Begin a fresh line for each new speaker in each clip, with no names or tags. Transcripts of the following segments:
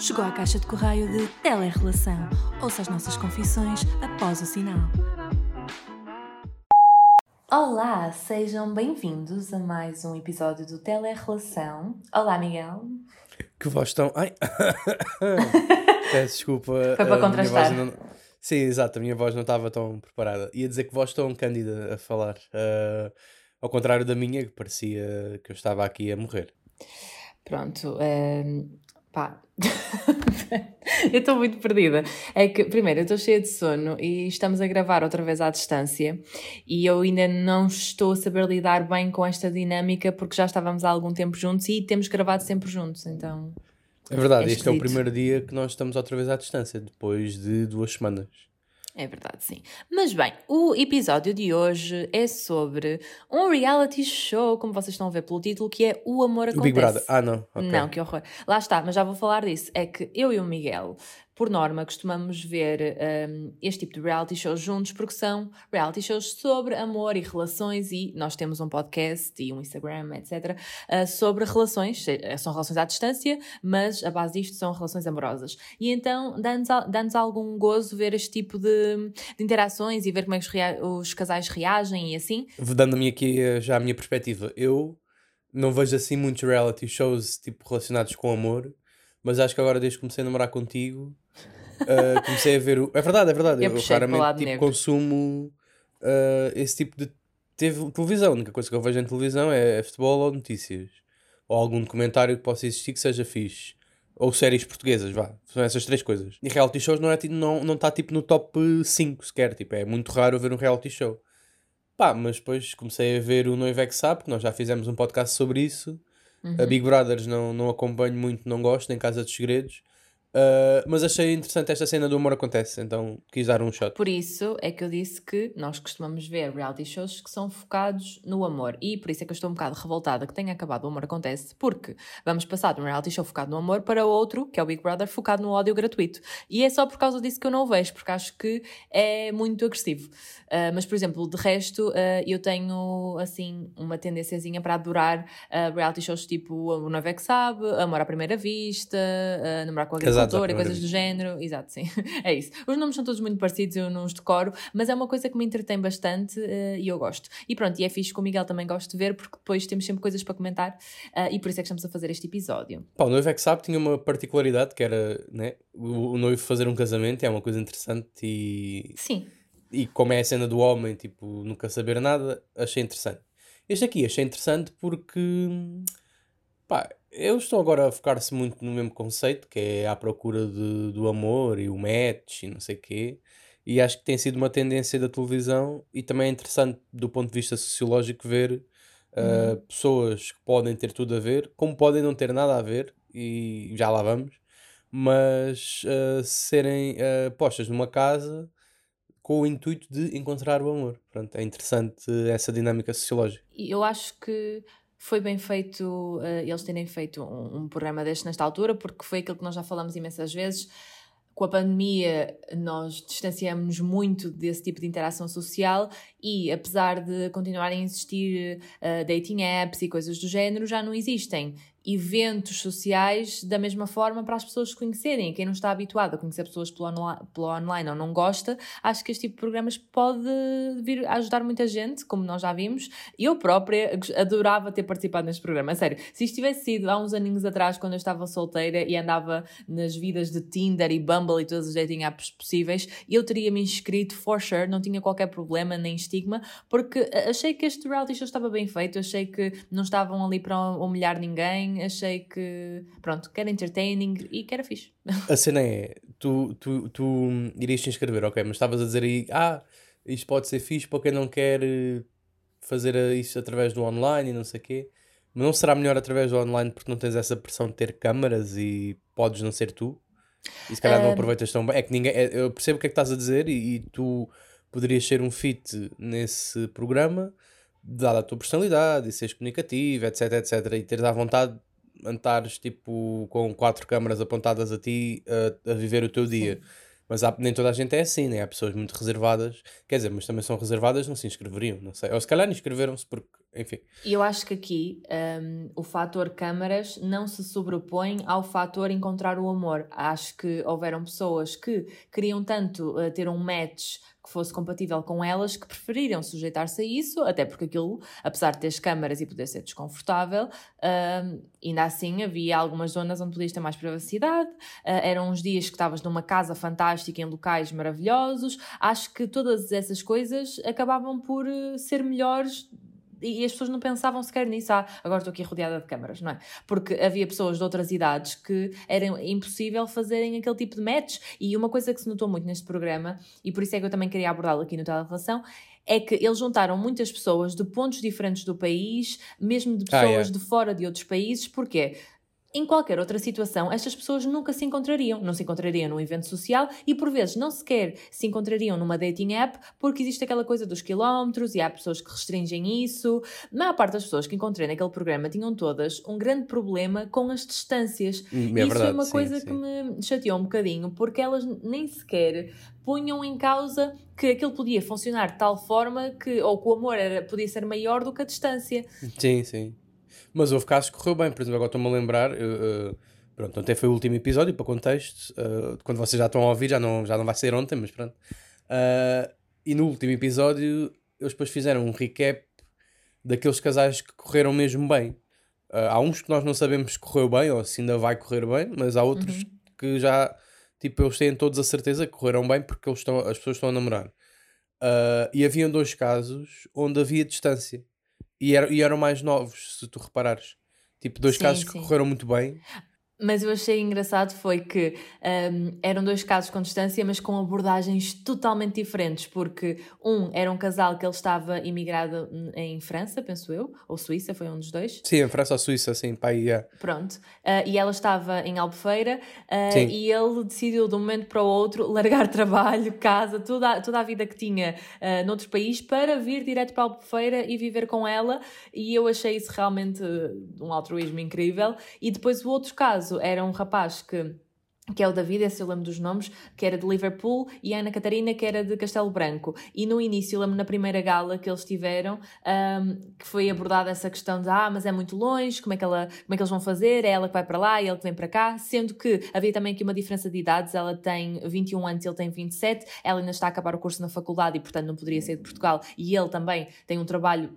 Chegou à caixa de correio de Telerrelação. Ouça as nossas confissões após o sinal. Olá, sejam bem-vindos a mais um episódio do Telerrelação. Olá, Miguel.
Que voz tão. Ai! Peço desculpa.
Foi para contrastar.
não- Sim, exato, a minha voz não estava tão preparada. Ia dizer que voz tão cândida a falar. ah, ao contrário da minha, que parecia que eu estava aqui a morrer.
Pronto, ehm, pá. eu estou muito perdida. É que, primeiro, eu estou cheia de sono e estamos a gravar outra vez à distância e eu ainda não estou a saber lidar bem com esta dinâmica porque já estávamos há algum tempo juntos e temos gravado sempre juntos, então.
É verdade,
É
este é o primeiro dia que nós estamos outra vez à distância, depois de duas semanas.
É verdade, sim. Mas bem, o episódio de hoje é sobre um reality show, como vocês estão a ver pelo título, que é O Amor
O
Acontece.
Big Brother. Ah, não. ok.
Não, que horror. Lá está, mas já vou falar disso. É que eu e o Miguel, por norma, costumamos ver hum, este tipo de reality shows juntos porque são reality shows sobre amor e relações e nós temos um podcast e um Instagram, etc. uh, sobre relações. Se- São relações à distância, mas a base disto são relações amorosas. E então dá-nos dá-nos algum gozo ver este tipo de, de interações e ver como é que os, os casais reagem e assim.
Dando-me aqui eh, já a minha perspectiva, eu não vejo assim muitos reality shows tipo, relacionados com amor, mas acho que agora desde que comecei a namorar contigo, eh, comecei a ver o. É verdade, é verdade.
Eu
Eu, raramente tipo,
negro.
consumo eh, esse tipo de teve televisão. A única coisa que eu vejo em televisão é futebol ou notícias. Ou algum documentário que possa existir que seja fixe. Ou séries portuguesas, vá. São essas três coisas. E reality shows não está não, não tá, tipo no top 5 sequer. Tipo, é muito raro ver um reality show. Pá, mas depois comecei a ver o Noivo é que sabe, que nós já fizemos um podcast sobre isso.
Uhum.
A Big Brothers não, não acompanho muito, não gosto, nem Casa dos Segredos. Ah, mas achei interessante esta cena do Amor Acontece, então quis dar um shot.
Por isso é que eu disse que nós costumamos ver reality shows que são focados no amor. E por isso é que eu estou um bocado revoltada que tenha acabado o Amor Acontece, porque vamos passar de um reality show focado no amor para outro, que é o Big Brother, focado no ódio gratuito. E é só por causa disso que eu não o vejo, porque acho que é muito agressivo. Ah, mas, por exemplo, de resto, ah, eu tenho, assim, uma tendênciazinha para adorar reality shows tipo O Noivo é que Sabe, Amor à Primeira Vista, Namorar com o
Casados
Agricultor e coisas do género. Exato, sim. é isso. Os nomes são todos muito parecidos, eu não os decoro, mas é uma coisa que me entretém bastante eh, e eu gosto. E pronto, e é fixe que o Miguel também gosto de ver, porque depois temos sempre coisas para comentar eh, e por isso é que estamos a fazer este episódio.
Pá, o Noivo é que sabe tinha uma particularidade que era né, o, o noivo fazer um casamento, é uma coisa interessante e,
Sim.
e como é a cena do homem, tipo, nunca saber nada, achei interessante. Este aqui achei interessante porque, pá, eu estou agora a focar-se muito no mesmo conceito, que é à procura de, do amor e o match e não sei o quê, e acho que tem sido uma tendência da televisão e também é interessante do ponto de vista sociológico ver uh, pessoas que podem ter tudo a ver, como podem não ter nada a ver, e já lá vamos, mas uh, serem uh, postas numa casa com o intuito de encontrar o amor. Pronto, é interessante essa dinâmica sociológica.
E eu acho que foi bem feito eh, eles terem feito um, um programa deste nesta altura, porque foi aquilo que nós já falamos imensas vezes. Com a pandemia, nós distanciamos muito desse tipo de interação social e, apesar de continuarem a existir eh, dating apps e coisas do género, já não existem eventos sociais da mesma forma para as pessoas se conhecerem. Quem não está habituado a conhecer pessoas pelo, onla- pelo online ou não gosta, acho que este tipo de programas pode vir a ajudar muita gente, como nós já vimos. Eu própria adorava ter participado neste programa. Sério, se isto tivesse sido há uns aninhos atrás, quando eu estava solteira e andava nas vidas de Tinder e Bumble e todas as dating apps possíveis, eu teria me inscrito for sure, não tinha qualquer problema nem estigma, porque achei que este reality show estava bem feito, achei que não estavam ali para humilhar ninguém, achei que, pronto, que era entertaining e que era fixe.
A cena é, tu, tu, tu irias te inscrever, ok, mas estavas a dizer aí, ah, isto pode ser fixe para quem não quer eh, fazer eh, isso através do online e não sei o quê. Mas não será melhor através do online porque não tens essa pressão de ter câmaras e podes não ser tu? E se calhar não
Ahm.
aproveitas tão bem. É que ninguém. é- eu percebo o que é que estás a dizer e, e tu poderias ser um fit nesse programa, dada a tua personalidade e seres comunicativo, etc, etc. E teres à vontade de andares tipo com quatro câmaras apontadas a ti a, a viver o teu dia. Mas há- nem toda a gente é assim, né? Há pessoas muito reservadas, quer dizer, mas também são reservadas, não se inscreveriam, não sei. Ou se calhar inscreveram-se porque enfim.
E eu acho que aqui um, o fator câmaras não se sobrepõe ao fator encontrar o amor. Acho que houveram pessoas que queriam tanto uh, ter um match que fosse compatível com elas que preferiram sujeitar-se a isso, até porque aquilo, apesar de ter câmaras e poder ser desconfortável, uh, ainda assim havia algumas zonas onde podias ter mais privacidade, uh, eram uns dias que estavas numa casa fantástica em locais maravilhosos. Acho que todas essas coisas acabavam por uh, ser melhores e as pessoas não pensavam sequer nisso. Ah, agora estou aqui rodeada de câmaras, não é? Porque havia pessoas de outras idades que era impossível fazerem aquele tipo de match. E uma coisa que se notou muito neste programa, e por isso é que eu também queria abordá-lo aqui no Relação, é que eles juntaram muitas pessoas de pontos diferentes do país, mesmo de pessoas ah, yeah. de fora de outros países. Porquê? Em qualquer outra situação, estas pessoas nunca se encontrariam. Não se encontrariam num evento social e, por vezes, não sequer se encontrariam numa dating app porque existe aquela coisa dos quilómetros e há pessoas que restringem isso. A maior parte das pessoas que encontrei naquele programa tinham todas um grande problema com as distâncias.
Hum, é isso verdade,
foi uma
sim,
coisa
sim.
que me chateou um bocadinho porque elas nem sequer punham em causa que aquilo podia funcionar de tal forma que, ou que o amor era, podia ser maior do que a distância.
Sim, sim. Mas houve casos que correu bem, por exemplo, agora estou-me a lembrar. Uh, pronto, ontem foi o último episódio, para contexto. Uh, quando vocês já estão a ouvir, já não, já não vai ser ontem, mas pronto. Uh, e no último episódio, eles depois fizeram um recap daqueles casais que correram mesmo bem. há uns que nós não sabemos se correu bem ou se ainda vai correr bem, mas há outros uhum. que já, tipo, eles têm todos a certeza que correram bem porque eles estão, as pessoas estão a namorar. e havia dois casos onde havia distância. E, e eram mais novos, se tu reparares. Tipo, dois sim, casos sim. que correram muito bem.
Mas eu achei engraçado foi que um, eram dois casos com distância, mas com abordagens totalmente diferentes, porque um era um casal que ele estava imigrado em França, penso eu, ou Suíça, foi um dos dois.
Sim, em França ou Suíça, sim, pai. Yeah.
Pronto. Uh, e ela estava em Albufeira uh, e ele decidiu de um momento para o outro largar trabalho, casa, toda, a, toda a vida que tinha uh, noutro país para vir direto para Albufeira e viver com ela. E eu achei isso realmente um altruísmo incrível. E depois o outro caso caso, era um rapaz que que é o David, esse eu lembro dos nomes, que era de Liverpool, e a Ana Catarina, que era de Castelo Branco. E no início, eu lembro na primeira gala que eles tiveram, um, que foi abordada essa questão de, ah, mas é muito longe, como é, que ela, como é que eles vão fazer? É ela que vai para lá e ele que vem para cá, sendo que havia também aqui uma diferença de idades, ela tem 21 anos, ele tem 27, ela ainda está a acabar o curso na faculdade e, portanto, não poderia ser de Portugal, e ele também tem um trabalho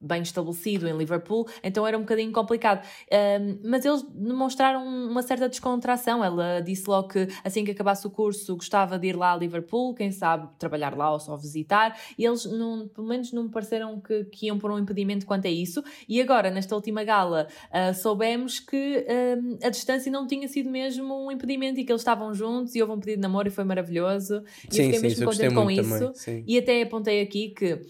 bem estabelecido em Liverpool, então era um bocadinho complicado. Um, mas eles demonstraram uma certa descontração. Ela disse logo que assim que acabasse o curso gostava de ir lá a Liverpool, quem sabe trabalhar lá ou só visitar, e eles não, pelo menos não me pareceram que, que iam pôr um impedimento quanto a isso. E agora, nesta última gala, uh, soubemos que um, a distância não tinha sido mesmo um impedimento e que eles estavam juntos e houve um pedido de namoro e foi maravilhoso. E sim, eu fiquei sim, mesmo contente com isso. Também, e até apontei aqui que.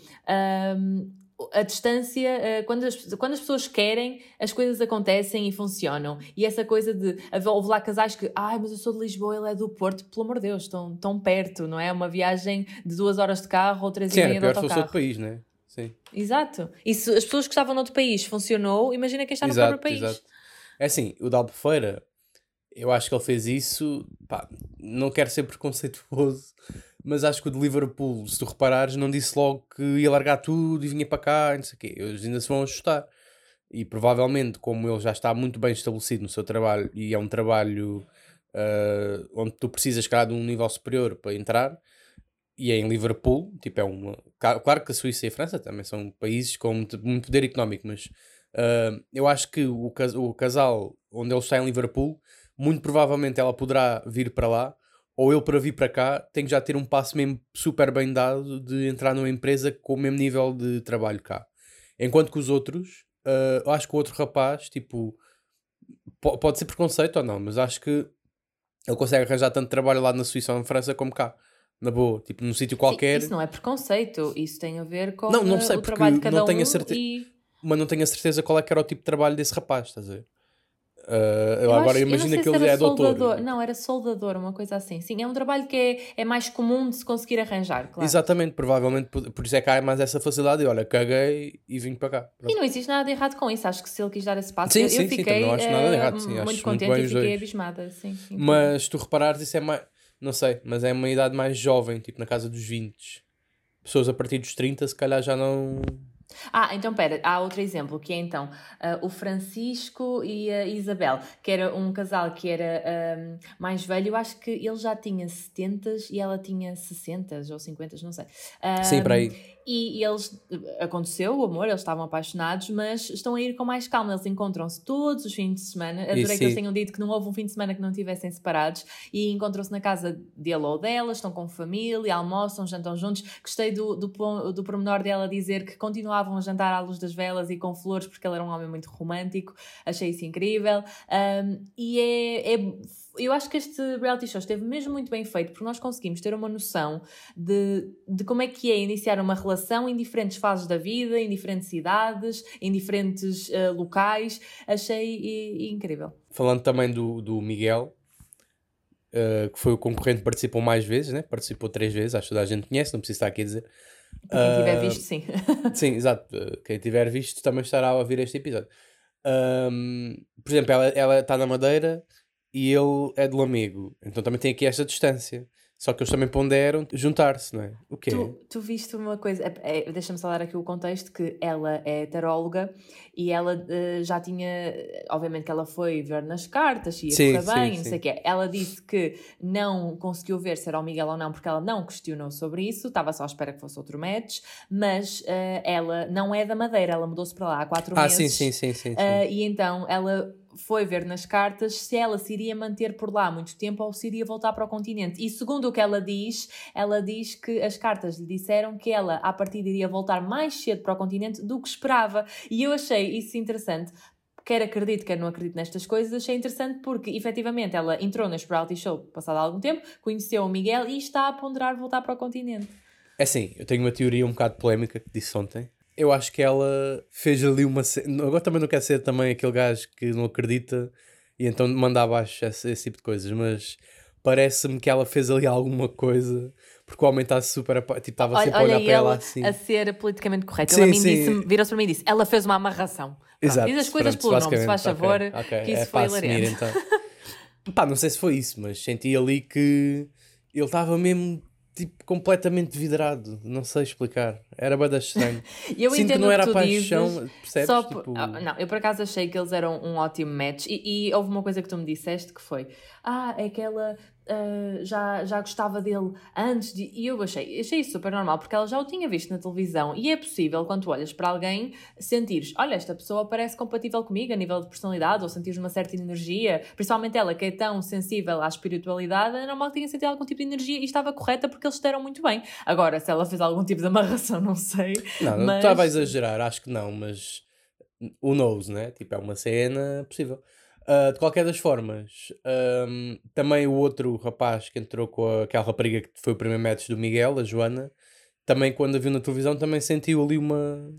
Um, a distância, eh, quando as, quando as pessoas querem, as coisas acontecem e funcionam. E essa coisa de. Houve lá casais que. Ai, mas eu sou de Lisboa, ele é do Porto. Pelo amor de Deus, estão tão perto, não é? Uma viagem de duas horas de carro ou três Sim, e meia de autocarro. Sim, outro
país, não é? Sim.
Exato. E se as pessoas que estavam noutro país funcionou, imagina quem está no exato, próprio país. Exato.
É assim, o da Albufeira, eu acho que ele fez isso. Pá, não quero ser preconceituoso mas acho que o de Liverpool, se tu reparares, não disse logo que ia largar tudo e vinha para cá, não sei o quê. Eles ainda se vão ajustar. E provavelmente, como ele já está muito bem estabelecido no seu trabalho e é um trabalho uh, onde tu precisas, claro, de um nível superior para entrar, e é em Liverpool, tipo, é uma. Claro que a Suíça e a França também são países com muito, muito poder económico, mas uh, eu acho que o, o casal onde ele está em Liverpool, muito provavelmente ela poderá vir para lá ou ele para vir para cá tem que já ter um passo mesmo super bem dado de entrar numa empresa com o mesmo nível de trabalho cá. Enquanto que os outros, uh, acho que o outro rapaz, tipo, pode ser preconceito ou não, mas acho que ele consegue arranjar tanto trabalho lá na Suíça ou na França como cá. Na boa, tipo, num sítio qualquer.
Sim, isso não é preconceito, isso tem a ver com não, não sei, o trabalho de cada
não tenho
um.
A certe... E... Mas não tenho a certeza qual é que era o tipo de trabalho desse rapaz, estás a ver? Uh, eu agora imagina que ele é
soldador. doutor. Não, era soldador, uma coisa assim. Sim, é um trabalho que é, é mais comum de se conseguir arranjar, claro.
Exatamente, provavelmente por, por isso é que há mais essa facilidade. E olha, caguei e vim para cá.
Pronto. E não existe nada de errado com isso. Acho que se ele quis dar esse passo, sim, eu, sim, eu fiquei sim, não acho nada de errado, sim, muito acho contente muito e fiquei abismada. Sim, sim,
mas tu reparares, isso é mais. Não sei, mas é uma idade mais jovem, tipo na casa dos 20. Pessoas a partir dos 30, se calhar já não
Ah, então pera, há outro exemplo, que é então uh, o Francisco e a Isabel, que era um casal que era um, mais velho, eu acho que ele já tinha 70 e ela tinha 60 ou 50, não sei. Um,
Sim, para aí.
E, eles, aconteceu o amor, eles estavam apaixonados, mas estão a ir com mais calma, eles encontram-se todos os fins de semana. Adorei Isso, que eles tenham dito que não houve um fim de semana que não estivessem separados e encontram-se na casa dele ou dela, estão com família, almoçam, jantam juntos. Gostei do, do, do pormenor dela dizer que continuavam a jantar à luz das velas e com flores, porque ele era um homem muito romântico, achei isso incrível. Um, e é, é eu acho que este reality show esteve mesmo muito bem feito porque nós conseguimos ter uma noção de, de como é que é iniciar uma relação em diferentes fases da vida, em diferentes cidades, em diferentes uh, locais. Achei e, e incrível.
Falando também do, do Miguel, uh, que foi o concorrente que participou mais vezes, né? participou três vezes, acho que toda a gente conhece, não precisa estar aqui a dizer.
Quem tiver visto, sim.
sim, exato. Quem tiver visto também estará a ouvir este episódio. Um, por exemplo, ela está na Madeira e ele é do amigo. Então também tem aqui esta distância. Só que eles também ponderam juntar-se, não é? O quê?
Tu, tu viste uma coisa, é, é, deixa-me dar aqui o contexto, que ela é taróloga e ela uh, já tinha, obviamente que ela foi ver nas cartas se ia sim, correr bem, sim, não sei o quê. Ela disse que não conseguiu ver se era o Miguel ou não, porque ela não questionou sobre isso, estava só à espera que fosse outro match, mas uh, ela não é da Madeira, ela mudou-se para lá há quatro ah, meses. Ah, sim, sim, sim. sim, sim. Uh, e então ela foi ver nas cartas se ela se iria manter por lá muito tempo ou se iria voltar para o continente. E segundo o que ela diz, ela diz que as cartas lhe disseram que ela, a partir iria voltar mais cedo para o continente do que esperava. E eu achei isso interessante. Quer acredito, quer não acredito nestas coisas, achei interessante porque efetivamente ela entrou neste reality show passado algum tempo, conheceu o Miguel e está a ponderar voltar para o continente.
É assim, eu tenho uma teoria um bocado polémica que disse ontem, eu acho que ela fez ali uma. Agora também não quer ser também aquele gajo que não acredita e então manda abaixo esse, esse tipo de coisas, mas parece-me que ela fez ali alguma coisa porque o homem está super. Tipo, estava sempre a olhar para ela assim.
A ser politicamente correto. Sim, disse, virou-se para mim e disse: ela fez uma amarração. Exato. Diz as coisas pronto, pelo nome, se faz favor, okay, okay. que isso é foi hilariante.
Então. Pá, não sei se foi isso, mas senti ali que ele estava mesmo tipo, completamente vidrado. Não sei explicar. Era bada estranho. eu Sinto entendo que não era
que paixão, dizes, percebes? Só tipo... Ah, não, eu por acaso achei que eles eram um ótimo match. E, e houve uma coisa que tu me disseste que foi: Ah, é que ela uh, já, já gostava dele antes de. E eu achei, achei isso super normal, porque ela já o tinha visto na televisão. E é possível, quando tu olhas para alguém, sentires: olha, esta pessoa parece compatível comigo a nível de personalidade, ou sentires uma certa energia. Principalmente ela, que é tão sensível à espiritualidade, é normal que tenha sentido algum tipo de energia e estava correta porque eles estavam muito bem. Agora, se ela fez algum tipo de amarração, não sei.
Não, não estava a exagerar, acho que não, mas. Who knows, né? Tipo, é uma cena possível. Uh, de qualquer das formas, um, também o outro rapaz que entrou com aquela rapariga que foi o primeiro match do Miguel, a Joana, também quando a viu na televisão, também sentiu ali uma.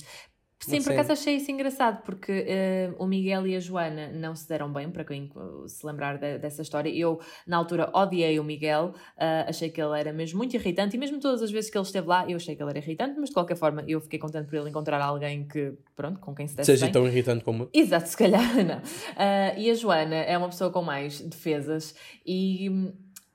Sim, por acaso achei isso engraçado, porque uh, o Miguel e a Joana não se deram bem, para quem se lembrar de, dessa história. Eu, na altura, odiei o Miguel, uh, achei que ele era mesmo muito irritante, e mesmo todas as vezes que ele esteve lá, eu achei que ele era irritante, mas de qualquer forma, eu fiquei contente por ele encontrar alguém que, pronto, com quem se desse
Seja bem. tão irritante como.
Exato, se calhar não. Uh, e a Joana é uma pessoa com mais defesas, e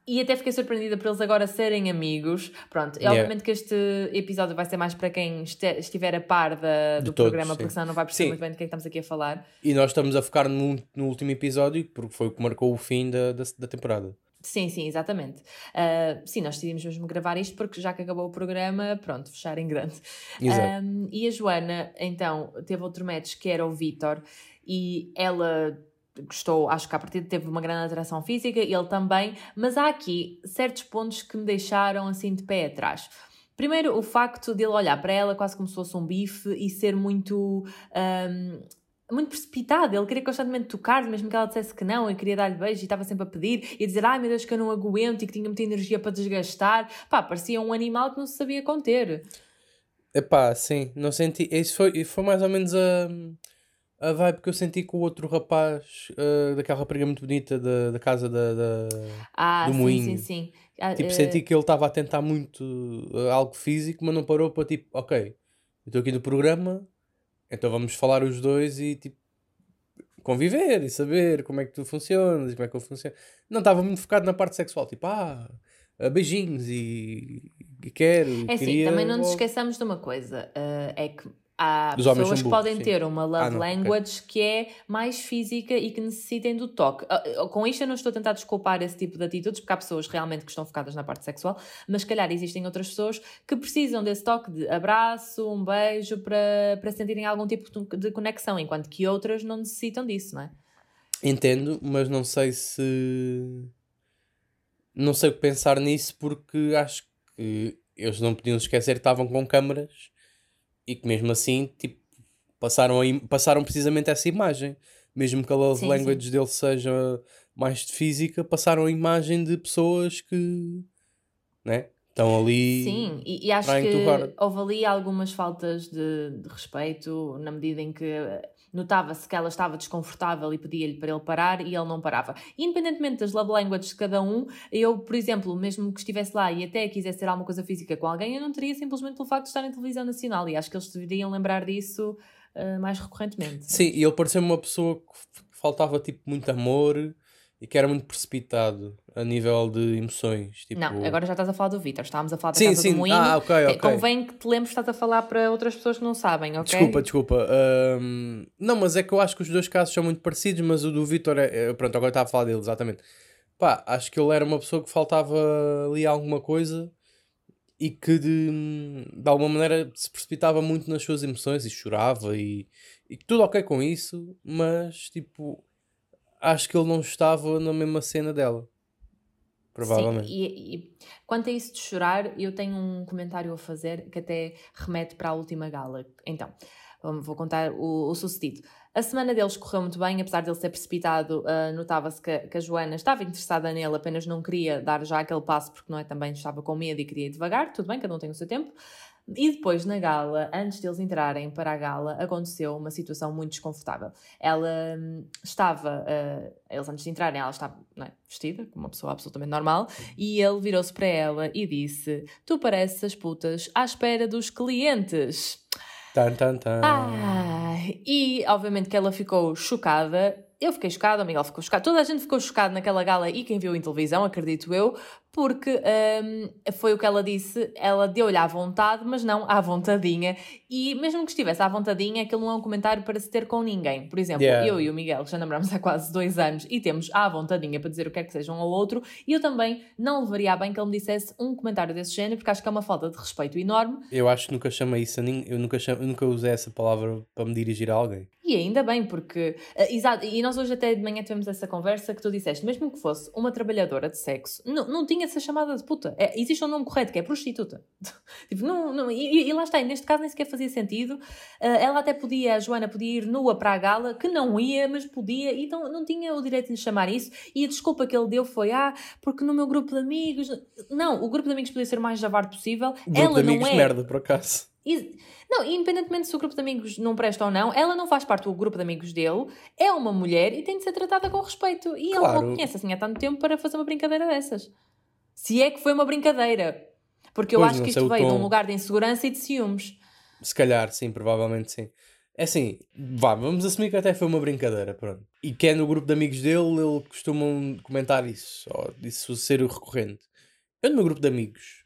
e até fiquei surpreendida por eles agora serem amigos. Pronto, yeah. obviamente que este episódio vai ser mais para quem estiver a par da, do todos, programa, porque senão não vai perceber sim. muito bem do que é que estamos aqui a falar.
E nós estamos a focar no, no último episódio, porque foi o que marcou o fim da, da, da temporada.
Sim, sim, exatamente. Uh, sim, nós decidimos mesmo gravar isto porque já que acabou o programa, pronto, fechar em grande. Um, e a Joana, então, teve outro match que era o Vitor e ela gostou, acho que a partir teve uma grande atração física, ele também, mas há aqui certos pontos que me deixaram assim de pé atrás. Primeiro, o facto de ele olhar para ela quase como se fosse um bife e ser muito. Um, muito precipitado, ele queria constantemente tocar, mesmo que ela dissesse que não, e queria dar-lhe beijo e estava sempre a pedir e dizer, ai meu Deus, que eu não aguento e que tinha muita energia para desgastar. Pá, parecia um animal que não se sabia conter.
Epá, sim, não senti. Isso foi, foi mais ou menos a. Uh a vibe que eu senti com o outro rapaz uh, daquela rapariga muito bonita da, da casa da, da ah, do sim, moinho. Sim, sim, ah, tipo, uh... senti que ele estava a tentar muito uh, algo físico, mas não parou para tipo, ok, eu estou aqui no programa, então vamos falar os dois e tipo conviver e saber como é que tu funcionas e como é que eu funciono. Não estava muito focado na parte sexual, tipo, ah, beijinhos e, e quero.
É assim, também não nos esqueçamos de uma coisa, é que há
Os homens
pessoas que podem
sim.
ter uma love
Ah,
language que é mais física e que necessitem do toque. Ah, ah, Com isto eu não estou a tentar desculpar esse tipo de atitudes, porque há pessoas realmente que estão focadas na parte sexual, mas se calhar existem outras pessoas que precisam desse toque de abraço, um beijo, para, para sentirem algum tipo de- de conexão, enquanto que outras não necessitam disso, não é?
Entendo, mas não sei se. Não sei o que pensar nisso porque acho que eles não podiam esquecer que estavam com câmaras e que mesmo assim, tipo, passaram, a im- passaram precisamente essa imagem. Mesmo que a love
Sim, sim.
language dele seja mais de física, passaram a imagem de pessoas que. né? Estão ali.
Sim, e, e acho que houve ali algumas faltas de, de respeito, na medida em que notava-se que ela estava desconfortável e pedia-lhe para ele parar e ele não parava. Independentemente das love languages de cada um, eu, por exemplo, mesmo que estivesse lá e até quisesse ter alguma coisa física com alguém, eu não teria simplesmente pelo facto de estar em televisão nacional e acho que eles deveriam lembrar disso eh, mais recorrentemente.
Sim, e ele pareceu uma pessoa que faltava tipo muito amor e que era muito precipitado a nível de emoções. Tipo...
Não, agora já estás a falar do Vitor, estávamos a falar da
Sim,
Casa
sim.
do Moinho.
Ah, ok,
Te-
ok.
Convém que te lembres que estás a falar para outras pessoas que não sabem, ok?
Desculpa, desculpa. Ahm, não, mas é que eu acho que os dois casos são muito parecidos, mas o do Vitor é, é- Pronto, agora estava a falar dele, exatamente. Pá, acho que ele era uma pessoa que faltava ali alguma coisa e que de, de alguma maneira se precipitava muito nas suas emoções e chorava e, e tudo ok com isso, mas tipo, acho que ele não estava na mesma cena dela. Provavelmente.
Sim, e, e quanto a isso de chorar, eu tenho um comentário a fazer que até remete para a última gala. Então, vou contar o, o sucedido. A semana deles correu muito bem, apesar dele ser precipitado, ah, notava-se que, que a Joana estava interessada nele, apenas não queria dar já aquele passo porque não é, também estava com medo e queria ir devagar, tudo bem, cada um tem o seu tempo. E depois, na gala, antes deles entrarem para a gala, aconteceu uma situação muito desconfortável. Ela hum, estava, ah, eles antes de entrarem, ela estava é, vestida, como uma pessoa absolutamente normal, e ele virou-se para ela e disse: Tu pareces as putas à espera dos clientes.
Tan, tan, tan.
Ah, e obviamente que ela ficou chocada. Eu fiquei chocada, o Miguel ficou chocado. Toda a gente ficou chocada naquela gala e quem viu em televisão, acredito eu, porque hum, foi o que ela disse. Ela deu-lhe à vontade, mas não à vontadinha. E mesmo que estivesse à vontadinha, aquilo não é um comentário para se ter com ninguém. Por exemplo,
Yeah.
eu e o Miguel que já namoramos há quase dois anos e temos à vontadinha para dizer o que quer que seja um ao outro, e eu também não levaria bem que ele me dissesse um comentário desse género, porque acho que é uma falta de respeito enorme
Eu acho que nunca chamei isso a ninguém. Eu nunca, cham... eu nunca usei essa palavra para me dirigir a alguém.
E ainda bem, porque. eh, exato, e nós hoje até de manhã tivemos essa conversa que tu disseste, mesmo que fosse uma trabalhadora de sexo, não, não tinha essa chamada de puta. É, existe um nome correto, que é prostituta. tipo, não, não, e, e lá está, e neste caso nem sequer fazia sentido. Eh, ela até podia, a Joana podia ir nua para a gala, que não ia, mas podia, e então não tinha o direito de lhe chamar isso. E a desculpa que ele deu foi, ah, porque no meu grupo de amigos. Não, o grupo de amigos podia ser o mais javardo possível.
Grupo
ela
de amigos
não é.
merda, por acaso.
Não, independentemente se o grupo de amigos não presta ou não, ela não faz parte do grupo de amigos dele, é uma mulher e tem de ser tratada com respeito. E ele
Claro.
não conhece assim há tanto tempo para fazer uma brincadeira dessas. Se é que foi uma brincadeira. Porque eu
Pois,
acho que isto veio de um
tom.
lugar de insegurança e de ciúmes.
Se calhar, sim, provavelmente sim. É assim, vá, vamos assumir que até foi uma brincadeira, pronto. E que é no grupo de amigos dele, ele costuma comentar isso, ou isso ser o recorrente. Eu no meu grupo de amigos,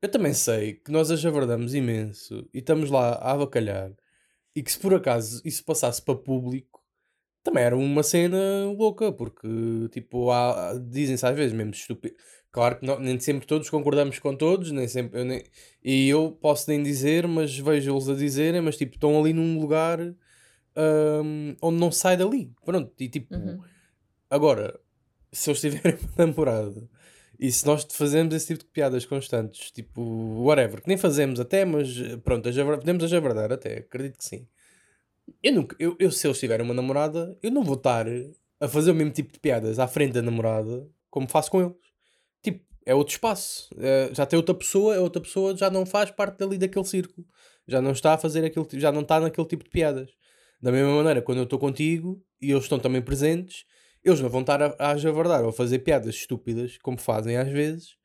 eu também sei que nós a javardamos imenso e estamos lá a avacalhar e que se por acaso isso passasse para público, também era uma cena louca, porque tipo, há, dizem-se às vezes mesmo estúpido. Claro que não- nem sempre todos concordamos com todos, nem sempre, eu nem, e eu posso nem dizer, mas vejo-los a dizerem, mas tipo, estão ali num lugar hum, onde não sai dali. Pronto, e tipo,
Uhum.
agora, se eles tiverem uma namorada e se nós fazemos esse tipo de piadas constantes, tipo, whatever, que nem fazemos até, mas pronto, a podemos a javardar até, acredito que sim. Eu nunca, eu, eu, se eles tiverem uma namorada, eu não vou estar a fazer o mesmo tipo de piadas à frente da namorada como faço com eles. Tipo, é outro espaço. É, já tem outra pessoa, a outra pessoa já não faz parte dali daquele círculo. Já não está a fazer aquele, já não está naquele tipo de piadas. Da mesma maneira, quando eu estou contigo e eles estão também presentes, eles não vão estar a, a javardar ou a fazer piadas estúpidas, como fazem às vezes,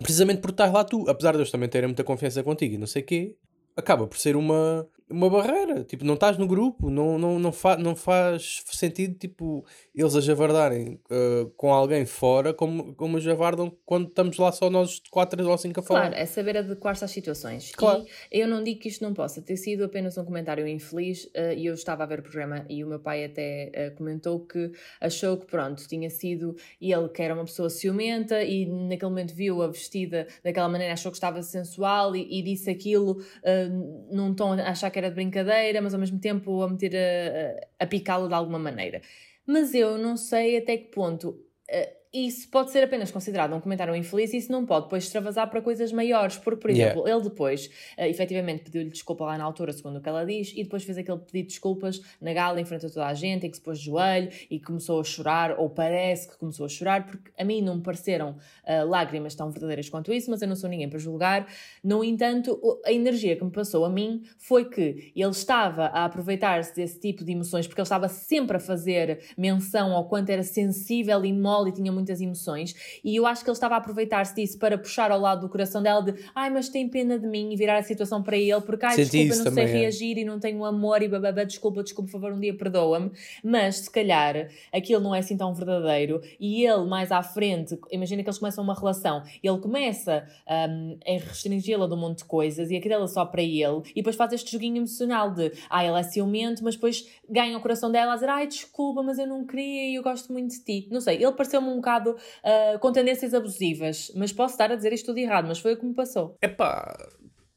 precisamente por estar lá tu. Apesar de eles também terem muita confiança contigo e não sei o quê, acaba por ser uma, uma barreira. Tipo, não estás no grupo, não, não, não, fa não faz sentido, tipo, eles a javardarem uh, com alguém fora como, como a javardam quando estamos lá só nós quatro ou cinco a falar.
Claro, é saber adequar-se às situações. Claro. E eu não digo que isto não possa ter sido apenas um comentário infeliz uh, e eu estava a ver o programa e o meu pai até uh, comentou que achou que, pronto, tinha sido ele que era uma pessoa ciumenta e naquele momento viu-a vestida daquela maneira, achou que estava sensual e, e disse aquilo uh, num tom a achar que era de brincadeira, mas ao mesmo tempo a meter a, a, picá-lo de alguma maneira. Mas eu não sei até que ponto uh, isso pode ser apenas considerado um comentário infeliz e isso não pode depois extravasar para coisas maiores. Porque, por exemplo, yeah. ele depois uh, efetivamente pediu-lhe desculpa lá na altura, segundo o que ela diz, e depois fez aquele pedido de desculpas na gala em frente a toda a gente, em que se pôs de joelho e começou a chorar, ou parece que começou a chorar, porque a mim não me pareceram uh, lágrimas tão verdadeiras quanto isso, mas eu não sou ninguém para julgar. No entanto, a energia que me passou a mim foi que ele estava a aproveitar-se desse tipo de emoções, porque ele estava sempre a fazer menção ao quanto era sensível e mole e tinha muitas emoções, e eu acho que ele estava a aproveitar-se disso para puxar ao lado do coração dela de ai, mas tem pena de mim e virar a situação para ele, porque ai, Senti desculpa, não também, sei é. reagir e não tenho amor e bababá, desculpa, desculpa, por favor, um dia perdoa-me. Mas se calhar aquilo não é assim tão verdadeiro e ele mais à frente, imagina que eles começam uma relação, ele começa um, a restringi-la de um monte de coisas e a querê-la só para ele e depois faz este joguinho emocional de ai, ela é ciumento, mas depois ganha o coração dela a dizer ai, desculpa, mas eu não queria e eu gosto muito de ti. Não sei, ele pareceu-me um bocado uh, com tendências abusivas. Mas posso estar a dizer isto tudo errado, mas foi o que me passou.
É pá,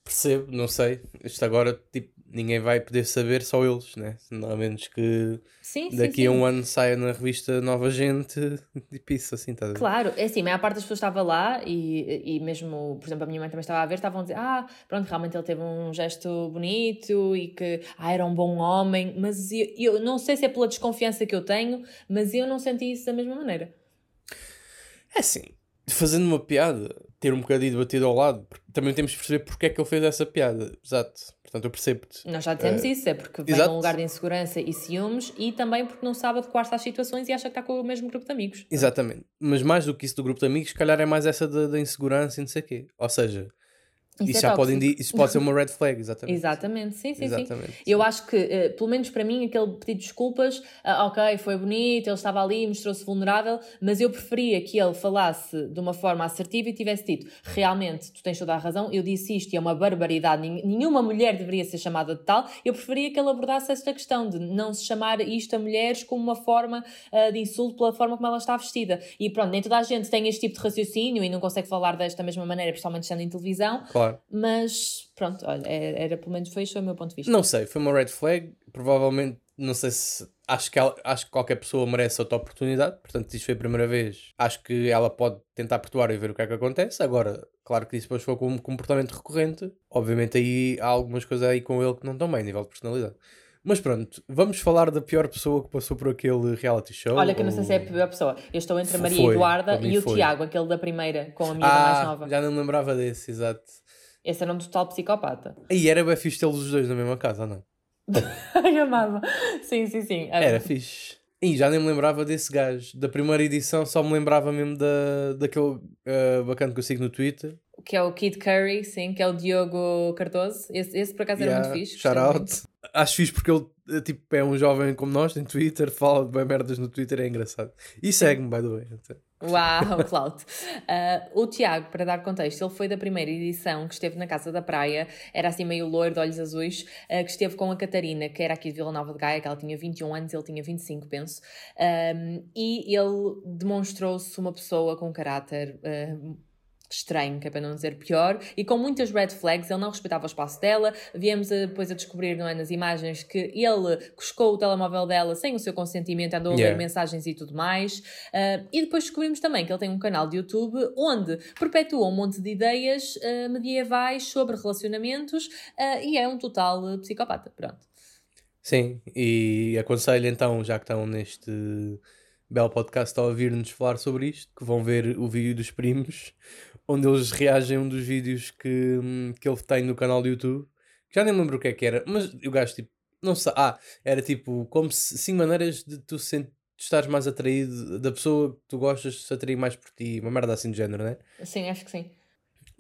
percebo, não sei. Isto agora, tipo, ninguém vai poder saber, só eles, né? A menos que sim, daqui sim, a um ano saia na revista Nova Gente, tipo isso, assim, tá
Claro, é assim, a maior parte das pessoas estava lá e, e mesmo, por exemplo, a minha mãe também estava a ver, estavam a dizer, ah, pronto, realmente ele teve um gesto bonito e que, ah, era um bom homem, mas eu, eu não sei se é pela desconfiança que eu tenho, mas eu não senti isso da mesma maneira.
É assim, fazendo uma piada, ter um bocadinho batido ao lado, também temos de perceber porque é que ele fez essa piada. Exato. Portanto, eu percebo-te.
Nós já dissemos uh, isso, é porque vem exato. num lugar de insegurança e ciúmes e também porque não sabe adequar-se às situações e acha que está com o mesmo grupo de amigos.
Exatamente. Mas mais do que isso do grupo de amigos, se calhar é mais essa da, da insegurança e não sei o quê. Ou seja, isso, isso é já pode, isso pode ser uma red flag, exatamente.
exatamente, sim, sim, exatamente, sim. Eu acho que, uh, pelo menos para mim, aquele pedido de desculpas, uh, ok, foi bonito, ele estava ali, mostrou-se vulnerável, mas eu preferia que ele falasse de uma forma assertiva e tivesse dito, realmente, tu tens toda a razão, eu disse isto e é uma barbaridade, nenhuma mulher deveria ser chamada de tal, eu preferia que ele abordasse esta questão de não se chamar isto a mulheres como uma forma uh, de insulto pela forma como ela está vestida. E pronto, nem toda a gente tem este tipo de raciocínio e não consegue falar desta mesma maneira, principalmente estando em televisão.
Claro. Claro.
Mas pronto, olha, era, era pelo menos foi, foi o meu ponto de vista.
Não sei, foi uma red flag. Provavelmente, não sei se. Acho que, ela, acho que qualquer pessoa merece outra oportunidade. Portanto, isto foi a primeira vez. Acho que ela pode tentar perdoar e ver o que é que acontece. Agora, claro que isso depois foi com um comportamento recorrente. Obviamente, aí há algumas coisas aí com ele que não estão bem, a nível de personalidade. Mas pronto, vamos falar da pior pessoa que passou por aquele reality show.
Olha, que eu não sei se é a pior pessoa. Eu estou entre a Maria foi, Eduarda e o foi. Tiago, aquele da primeira, com a minha ah, mais nova.
Já não lembrava desse, exato.
Esse era um total psicopata.
E era bem fixe tê-los os dois na mesma casa, não?
Ai, amava. Sim, sim, sim.
Era fixe. E já nem me lembrava desse gajo. Da primeira edição só me lembrava mesmo da, daquele uh, bacana que eu sigo no Twitter.
Que é o Kid Curry, sim, que é o Diogo Cardoso. Esse, esse por acaso yeah, era muito fixe.
Shout out. Acho fixe porque ele eh, tipo, é um jovem como nós, tem Twitter, fala de bem merdas no Twitter, é engraçado. E segue-me, by the way.
Uau, Clout. Uh, o Tiago, para dar contexto, ele foi da primeira edição que esteve na Casa da Praia, era assim meio loiro, de olhos azuis, uh, que esteve com a Catarina, que era aqui de Vila Nova de Gaia, que ela tinha 21 anos, ele tinha 25, penso. Um, e ele demonstrou-se uma pessoa com caráter. Uh, estranho, que é para não dizer pior, e com muitas red flags, ele não respeitava o espaço dela, viemos a, depois a descobrir, não é, nas imagens, que ele cuscou o telemóvel dela sem o seu consentimento, andou yeah. a ver mensagens e tudo mais, uh, e depois descobrimos também que ele tem um canal de YouTube onde perpetua um monte de ideias uh, medievais sobre relacionamentos uh, e é um total psicopata, pronto.
Sim, e aconselho então, já que estão neste belo podcast a ouvir-nos falar sobre isto, que vão ver o vídeo dos primos, onde eles reagem a um dos vídeos que, que ele tem no canal do YouTube. Já nem lembro o que é que era, mas o gajo tipo, não sei, ah, era tipo, como se, cinco maneiras de tu sent, estares mais atraído, da pessoa que tu gostas de se atrair mais por ti, uma merda assim de género, não é?
Sim, acho que sim.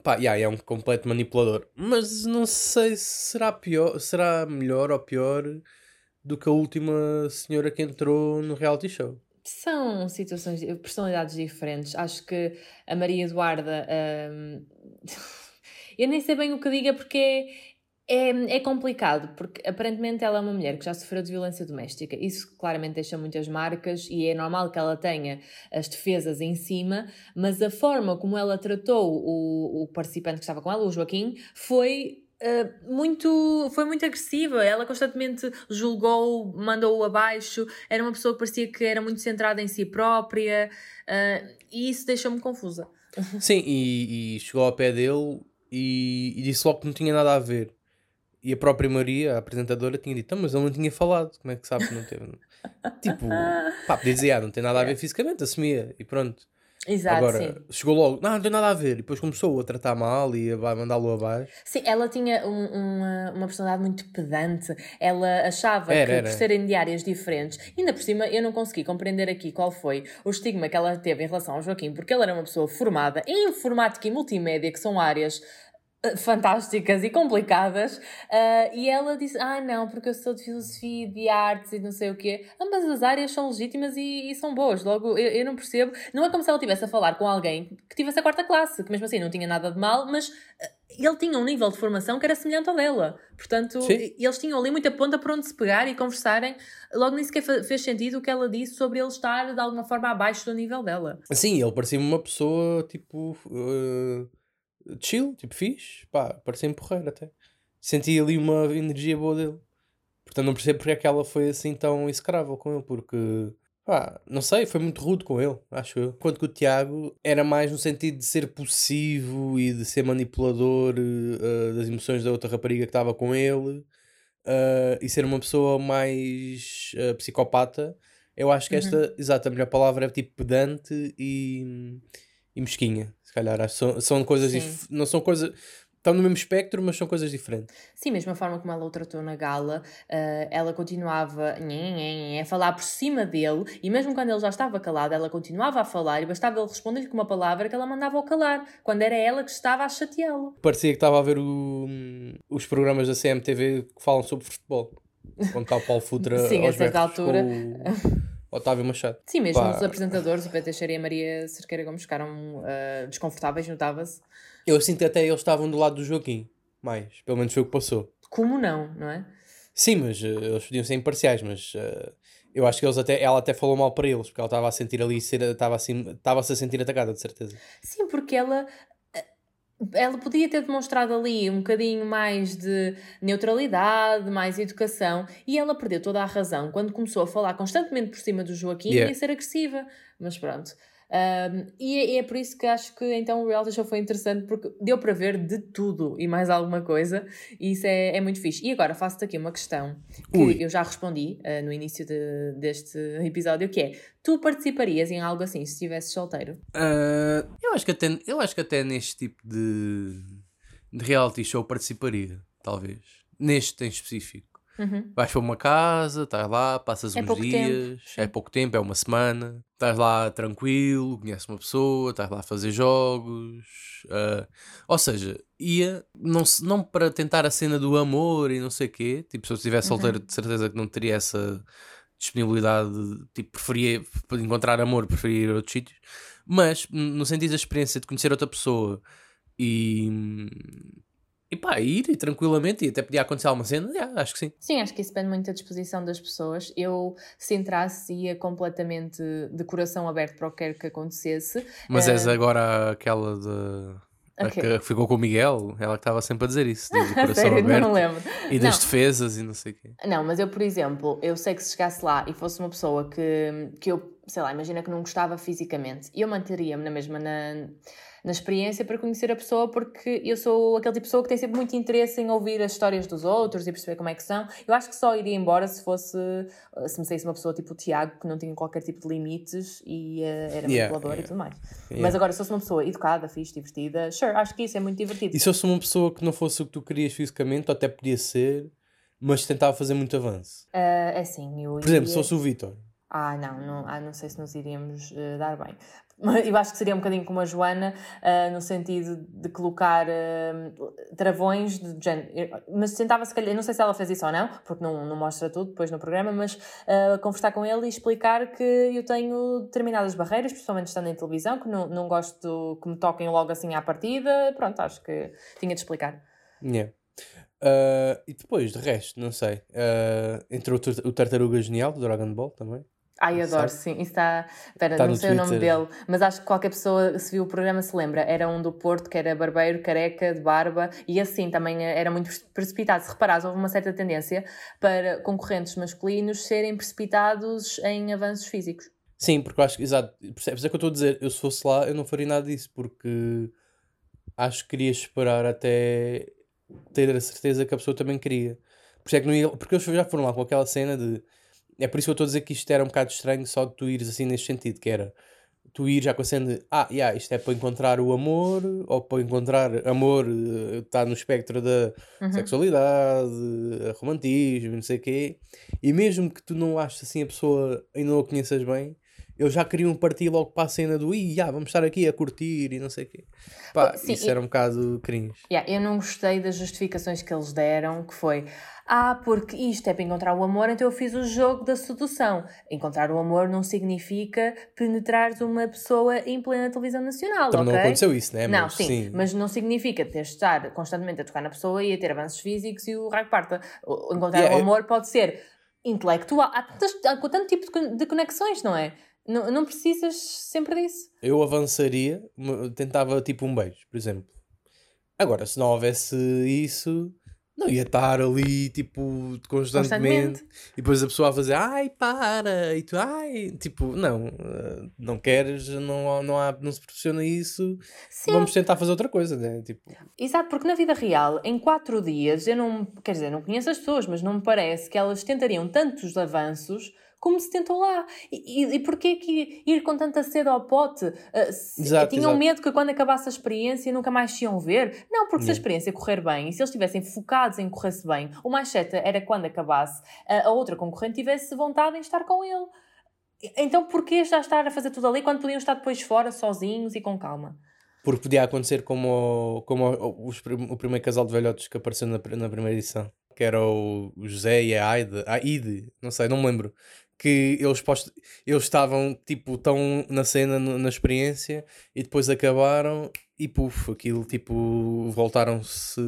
Pá, yeah, é um completo manipulador. Mas não sei se será, pior, será melhor ou pior do que a última senhora que entrou no reality show.
São situações, personalidades diferentes. Acho que a Maria Eduarda. hum, eu nem sei bem o que diga porque é. É, é complicado, porque aparentemente ela é uma mulher que já sofreu de violência doméstica. Isso claramente deixa muitas marcas e é normal que ela tenha as defesas em cima, mas a forma como ela tratou o, o participante que estava com ela, o Joaquim, foi Uh, muito, foi muito agressiva. Ela constantemente julgou, mandou-o abaixo. Era uma pessoa que parecia que era muito centrada em si própria uh, e isso deixou-me confusa.
Sim, e, e chegou ao pé dele e, e disse logo que não tinha nada a ver. E a própria Maria, a apresentadora, tinha dito: "Ah, Mas ele não tinha falado, como é que sabe que não teve? tipo, pá, podia dizer: ah, não tem nada a ver fisicamente, assumia e pronto.
Exato,
Agora,
sim.
chegou logo: Não, não tem nada a ver. E depois começou a tratar mal e a mandá-lo abaixo.
Sim, ela tinha um- uma, uma personalidade muito pedante. Ela achava
Era,
que,
era.
por serem de áreas diferentes, ainda por cima, eu não consegui compreender aqui qual foi o estigma que ela teve em relação ao Joaquim, porque ele era uma pessoa formada em informática e multimédia, que são áreas fantásticas e complicadas, ah, e ela disse: Ah, não, porque eu sou de filosofia de artes e não sei o quê. Ambas as áreas são legítimas e, e são boas. Logo, eu, eu não percebo. Não é como se ela estivesse a falar com alguém que tivesse a quarta classe, que mesmo assim não tinha nada de mal, mas ah, ele tinha um nível de formação que era semelhante ao dela. Portanto,
Sim.
eles tinham ali muita ponta para onde se pegar e conversarem. Logo, nem sequer fez sentido o que ela disse sobre ele estar de alguma forma abaixo do nível dela.
Sim, ele parecia-me uma pessoa tipo. eh, chill, tipo fixe. Pá, parecia-me porreiro até. Senti ali uma energia boa dele. Portanto, não percebo porque é que ela foi assim tão execrável com ele, porque. Pá, não sei, foi muito rude com ele, acho eu. Enquanto que o Tiago era mais no sentido de ser possessivo e de ser manipulador eh, das emoções da outra rapariga que estava com ele eh, e ser uma pessoa mais eh, psicopata. Eu acho que esta, exato, a melhor palavra é tipo pedante e, e mesquinha. Se calhar, acho que são, são coisas, dif- não são coisas, estão no mesmo espectro, mas são coisas diferentes.
Sim, mesmo a forma como ela o tratou na gala, ah, ela continuava a falar por cima dele, e mesmo quando ele já estava calado, ela continuava a falar, e bastava ele responder-lhe com uma palavra que ela mandava-o calar, quando era ela que estava a chateá-lo.
Parecia que estava a ver o- os programas da CMTV que falam sobre futebol. Quando está o Paulo Futra
Sim, a
aos
certa
berros com
altura.
o Otávio Machado.
Sim, mesmo
Pá.
os apresentadores, o Pedro Teixeira e a Maria Cerqueira Gomes, ficaram ah, desconfortáveis, notava-se.
Eu sinto que até eles estavam do lado do Joaquim, mais. Pelo menos foi o que passou.
Como não, não é?
Sim, mas eh, eles podiam ser imparciais, mas eh, eu acho que eles até, ela até falou mal para eles, porque ela estava a sentir ali, assim, estava-se a sentir atacada, de certeza.
Sim, porque ela. Ela podia ter demonstrado ali um bocadinho mais de neutralidade, mais educação, e ela perdeu toda a razão quando começou a falar constantemente por cima do Joaquim
Yeah.
e a ser agressiva. Mas pronto. Um, e é, é por isso que acho que então o reality show foi interessante porque deu para ver de tudo e mais alguma coisa, e isso é, é muito fixe. E agora faço-te aqui uma questão que
Ui.
eu já respondi uh, no início de- deste episódio, que é: tu participarias em algo assim se estivesses solteiro?
Ah, eu, acho que até, eu acho que até neste tipo de, de reality show participaria, talvez. Neste em específico.
Uhum.
Vais para uma casa, estás lá, passas
É
uns dias,
tempo,
é pouco tempo, é uma semana, estás lá tranquilo, conheces uma pessoa, estás lá a fazer jogos. ah, ou seja, ia não, não para tentar a cena do amor e não sei o quê, tipo, se eu estivesse solteiro, de certeza que não teria essa disponibilidade, de, tipo, preferia encontrar amor, preferia ir a outros sítios, mas no sentido da experiência de conhecer outra pessoa e. E pá, ir e tranquilamente, e até podia acontecer alguma cena, yeah, acho que sim.
Sim, acho que isso depende muito da disposição das pessoas. Eu, se entrasse, ia completamente de coração aberto para o que quer que acontecesse.
Mas
Eh,
és agora aquela de. a
Ok.
que ficou com o Miguel, ela que estava sempre a dizer isso,
A
coração
sério,
aberto
não lembro.
e das
Não.
defesas e não sei o quê.
Não, mas eu, por exemplo, eu sei que se chegasse lá e fosse uma pessoa que, que eu, sei lá, imagina que não gostava fisicamente, eu manteria-me na mesma na, na experiência para conhecer a pessoa, porque eu sou aquele tipo de pessoa que tem sempre muito interesse em ouvir as histórias dos outros e perceber como é que são. Eu acho que só iria embora se fosse, se me saísse uma pessoa tipo o Tiago, que não tinha qualquer tipo de limites e eh, era
Yeah,
manipulador e
yeah.
tudo mais.
Yeah.
Mas agora, se fosse uma pessoa educada, fixe, divertida, sure, acho que isso é muito divertido.
E se fosse uma pessoa que não fosse o que tu querias fisicamente, ou até podia ser, mas tentava fazer muito avanço.
Ah, é assim, eu
Por exemplo, se fosse o Vitor.
Ah, não, não, ah, não sei se nos iríamos uh, dar bem. Eu acho que seria um bocadinho como a Joana, uh, no sentido de colocar uh, travões de género. Mas tentava, se calhar, não sei se ela fez isso ou não, porque não, não mostra tudo depois no programa, mas conversar com ele e explicar que eu tenho determinadas barreiras, principalmente estando em televisão, que não, não gosto que me toquem logo assim à partida. Pronto, acho que tinha de explicar.
Yeah. Uh, e depois, de resto, não sei. Uh, entrou o Tartaruga Genial do Dragon Ball também.
Ai, adoro, sim. Está. Espera, tá não sei Twitter. o nome dele, mas acho que qualquer pessoa, se viu o programa, se lembra. Era um do Porto que era barbeiro, careca, de barba e assim também era muito precipitado. Se reparares, houve uma certa tendência para concorrentes masculinos serem precipitados em avanços físicos.
Sim, porque eu acho que, exato, percebes? É que eu estou a dizer, eu se fosse lá, eu não faria nada disso, porque acho que queria esperar até ter a certeza que a pessoa também queria. Por é que não ia, porque eles já foram lá com aquela cena de é por isso que eu estou a dizer que isto era um bocado estranho só de tu ires assim neste sentido, que era tu ir já com a cena de ah, yeah, isto é para encontrar o amor, ou para encontrar amor, está eh, no espectro da uhum. sexualidade, romantismo, não sei o quê, e mesmo que tu não aches assim a pessoa ainda não a conheças bem, eu já queriam partir logo para a cena do Ih, yeah, vamos estar aqui a curtir e não sei o quê. Pá, Sim, isso era um bocado cringe.
Yeah, eu não gostei das justificações que eles deram, que foi ah, porque isto é para encontrar o amor, então eu fiz o jogo da sedução. Encontrar o amor não significa penetrar uma pessoa em plena televisão nacional, Também
okay? não aconteceu isso, né?
Não, sim, sim, mas não significa ter de estar constantemente a tocar na pessoa e a ter avanços físicos e o raio parta. Encontrar yeah, o amor pode ser intelectual. Há, há, tanto tipo de conexões, não é? Não, não precisas sempre disso.
Eu avançaria, tentava tipo um beijo, por exemplo. Agora, se não houvesse isso, não ia estar ali, tipo, constantemente. constantemente. E depois a pessoa a fazer, ai, para, e tu, ai, tipo, não, eh, não queres, não, não, há, não se proporciona isso, Sim. vamos tentar fazer outra coisa, né? Tipo...
Exato, porque na vida real, em quatro dias, eu não, quer dizer, não conheço as pessoas, mas não me parece que elas tentariam tantos avanços como se tentou lá. E, e, e porquê que ir com tanta sede ao pote? Uh, exato, tinham exato. medo que quando acabasse a experiência nunca mais se iam ver? Não, porque se a experiência correr bem e se eles estivessem focados em correr-se bem, o mais certo era quando acabasse a, a outra concorrente tivesse vontade em estar com ele. Então porquê já estar a fazer tudo ali quando podiam estar depois fora, sozinhos e com calma?
Porque podia acontecer como, como o, primeiro casal de velhotes que apareceu na, na primeira edição. Que era o, o José e a Aide. A Ide, não sei, não me lembro que eles, post... eles estavam tipo tão na cena, na experiência e depois acabaram e puf, aquilo tipo voltaram-se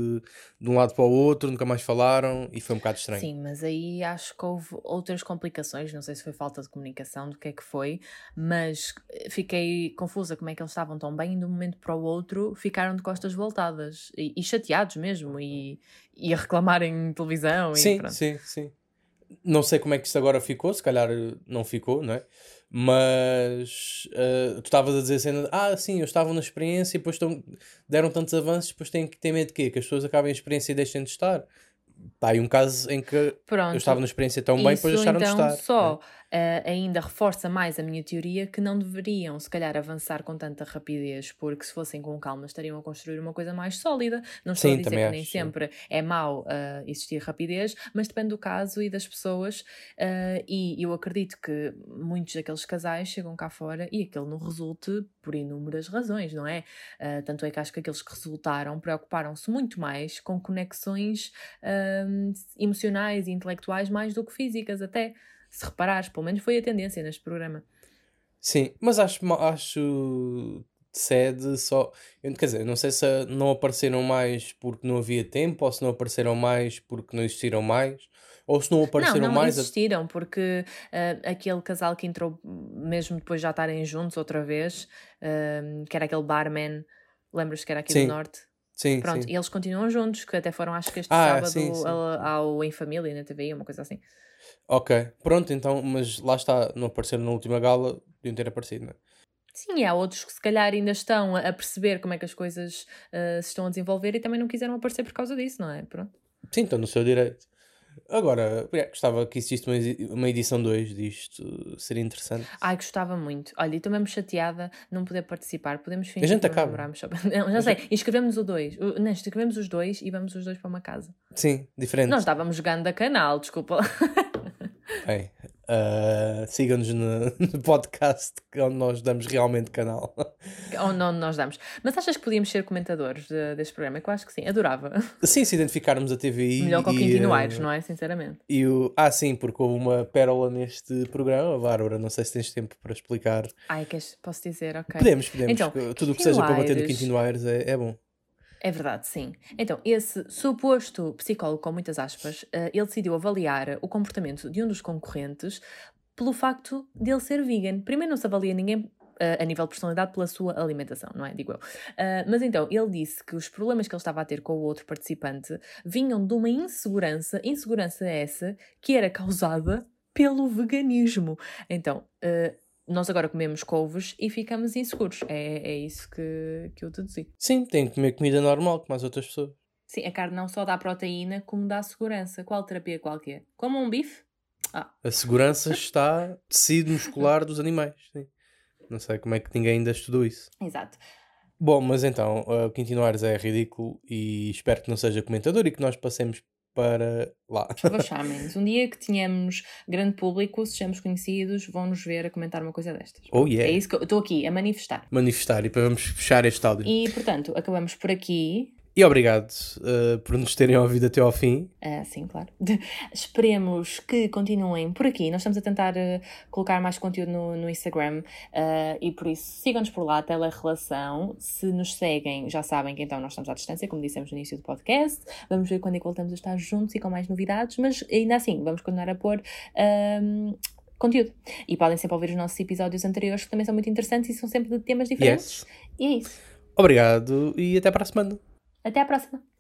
de um lado para o outro, nunca mais falaram e foi um bocado estranho.
Sim, mas aí acho que houve outras complicações, não sei se foi falta de comunicação, do que é que foi, mas fiquei confusa como é que eles estavam tão bem e de um momento para o outro ficaram de costas voltadas e, e chateados mesmo e, e a reclamar em televisão.
Sim,
e
sim, sim. Não sei como é que isto agora ficou, se calhar eh, não ficou, não é? Mas uh, tu estavas a dizer cena ah, sim, eu estava na experiência e depois tão, deram tantos avanços, depois têm que ter medo de quê? Que as pessoas acabem a experiência e deixem de estar. Está aí um caso em que Pronto. eu estava na experiência tão bem, depois deixaram então, de estar.
Só uh, ainda reforça mais a minha teoria que não deveriam, se calhar, avançar com tanta rapidez, porque se fossem com calma estariam a construir uma coisa mais sólida. Não estou Sim, a dizer que nem sempre é mau uh, existir rapidez, mas depende do caso e das pessoas. Uh, e eu acredito que muitos daqueles casais chegam cá fora e aquele não resulte por inúmeras razões, não é? Tanto é que acho que aqueles que resultaram preocuparam-se muito mais com conexões emocionais e intelectuais mais do que físicas até se reparares, pelo menos foi a tendência neste programa.
Sim, mas acho, acho sede só. Eu, quer dizer, não sei se não apareceram mais porque não havia tempo, ou se não apareceram mais porque não existiram mais, ou se não apareceram
não, não
mais.
Não, existiram, porque uh, aquele casal que entrou, mesmo depois já estarem juntos outra vez, uh, que era aquele barman, lembras que era aqui sim. do Norte? Sim, Pronto, sim. e eles continuam juntos, que até foram, acho que este ah, sábado sim. Ao, ao Em Família na TV, uma coisa assim.
Ok, pronto, então, mas lá está, não apareceram na última gala, deviam ter aparecido, não é?
Sim, e há outros que se calhar ainda estão a perceber como é que as coisas uh, se estão a desenvolver e também não quiseram aparecer por causa disso, não é? Pronto.
Sim, estão no seu direito. Agora, gostava que existisse uma, uma edição 2 disto, seria interessante.
Ai, gostava muito. Olha, e estou mesmo chateada não poder participar. Podemos
fingir a gente acaba.
Não, já sei, inscrevemos o 2. Não, inscrevemos os dois e vamos os dois para uma casa.
Sim, diferente.
Nós estávamos jogando a canal, desculpa.
Bem, Uh, Sigam-nos no, no, podcast onde nós damos realmente canal.
Onde não nós damos. Mas achas que podíamos ser comentadores de, deste programa? Que eu acho que sim, adorava.
Sim, se identificarmos a TVI.
Melhor que o Quintino Aires, uh, não é? Sinceramente.
E o... Ah, sim, porque houve uma pérola neste programa, Bárbara. Não sei se tens tempo para explicar.
Ai, queres, posso dizer, ok.
Podemos, podemos. Então, tudo o que seja Aires... para bater no Quintino Aires é, é bom.
É verdade, sim. Então, esse suposto psicólogo, com muitas aspas, uh, ele decidiu avaliar o comportamento de um dos concorrentes pelo facto de ele ser vegan. Primeiro, não se avalia ninguém Uh, a nível de personalidade pela sua alimentação, não é? Digo eu. Uh, mas então, ele disse que os problemas que ele estava a ter com o outro participante vinham de uma insegurança, insegurança essa que era causada pelo veganismo. Então, uh, nós agora comemos couves e ficamos inseguros. É, é isso que, que eu deduzi.
Sim, tem que comer comida normal, como as outras pessoas.
Sim, a carne não só dá proteína, como dá segurança. Qual terapia qualquer? Como um bife? Ah.
A segurança está tecido muscular dos animais. Sim. Não sei como é que ninguém ainda estudou isso.
Exato.
Bom, mas então, o Quintino Aires é ridículo e espero que não seja comentador e que nós passemos para lá.
Um dia que tenhamos grande público, sejamos conhecidos, vão-nos ver a comentar uma coisa destas.
Oh, yeah.
É isso que eu estou aqui, a manifestar.
Manifestar, e para vamos fechar este áudio.
E, portanto, acabamos por aqui.
E obrigado uh, por nos terem ouvido até ao fim.
Uh, sim, claro. Esperemos que continuem por aqui. Nós estamos a tentar uh, colocar mais conteúdo no, no Instagram uh, e por isso sigam-nos por lá, Telerelação. Se nos seguem, já sabem que então nós estamos à distância, como dissemos no início do podcast. Vamos ver quando é que voltamos a estar juntos e com mais novidades, mas ainda assim, vamos continuar a pôr. Um, conteúdo. E podem sempre ouvir os nossos episódios anteriores, que também são muito interessantes e são sempre de temas diferentes. Yes. E é isso.
Obrigado e até para a semana.
Até a próxima!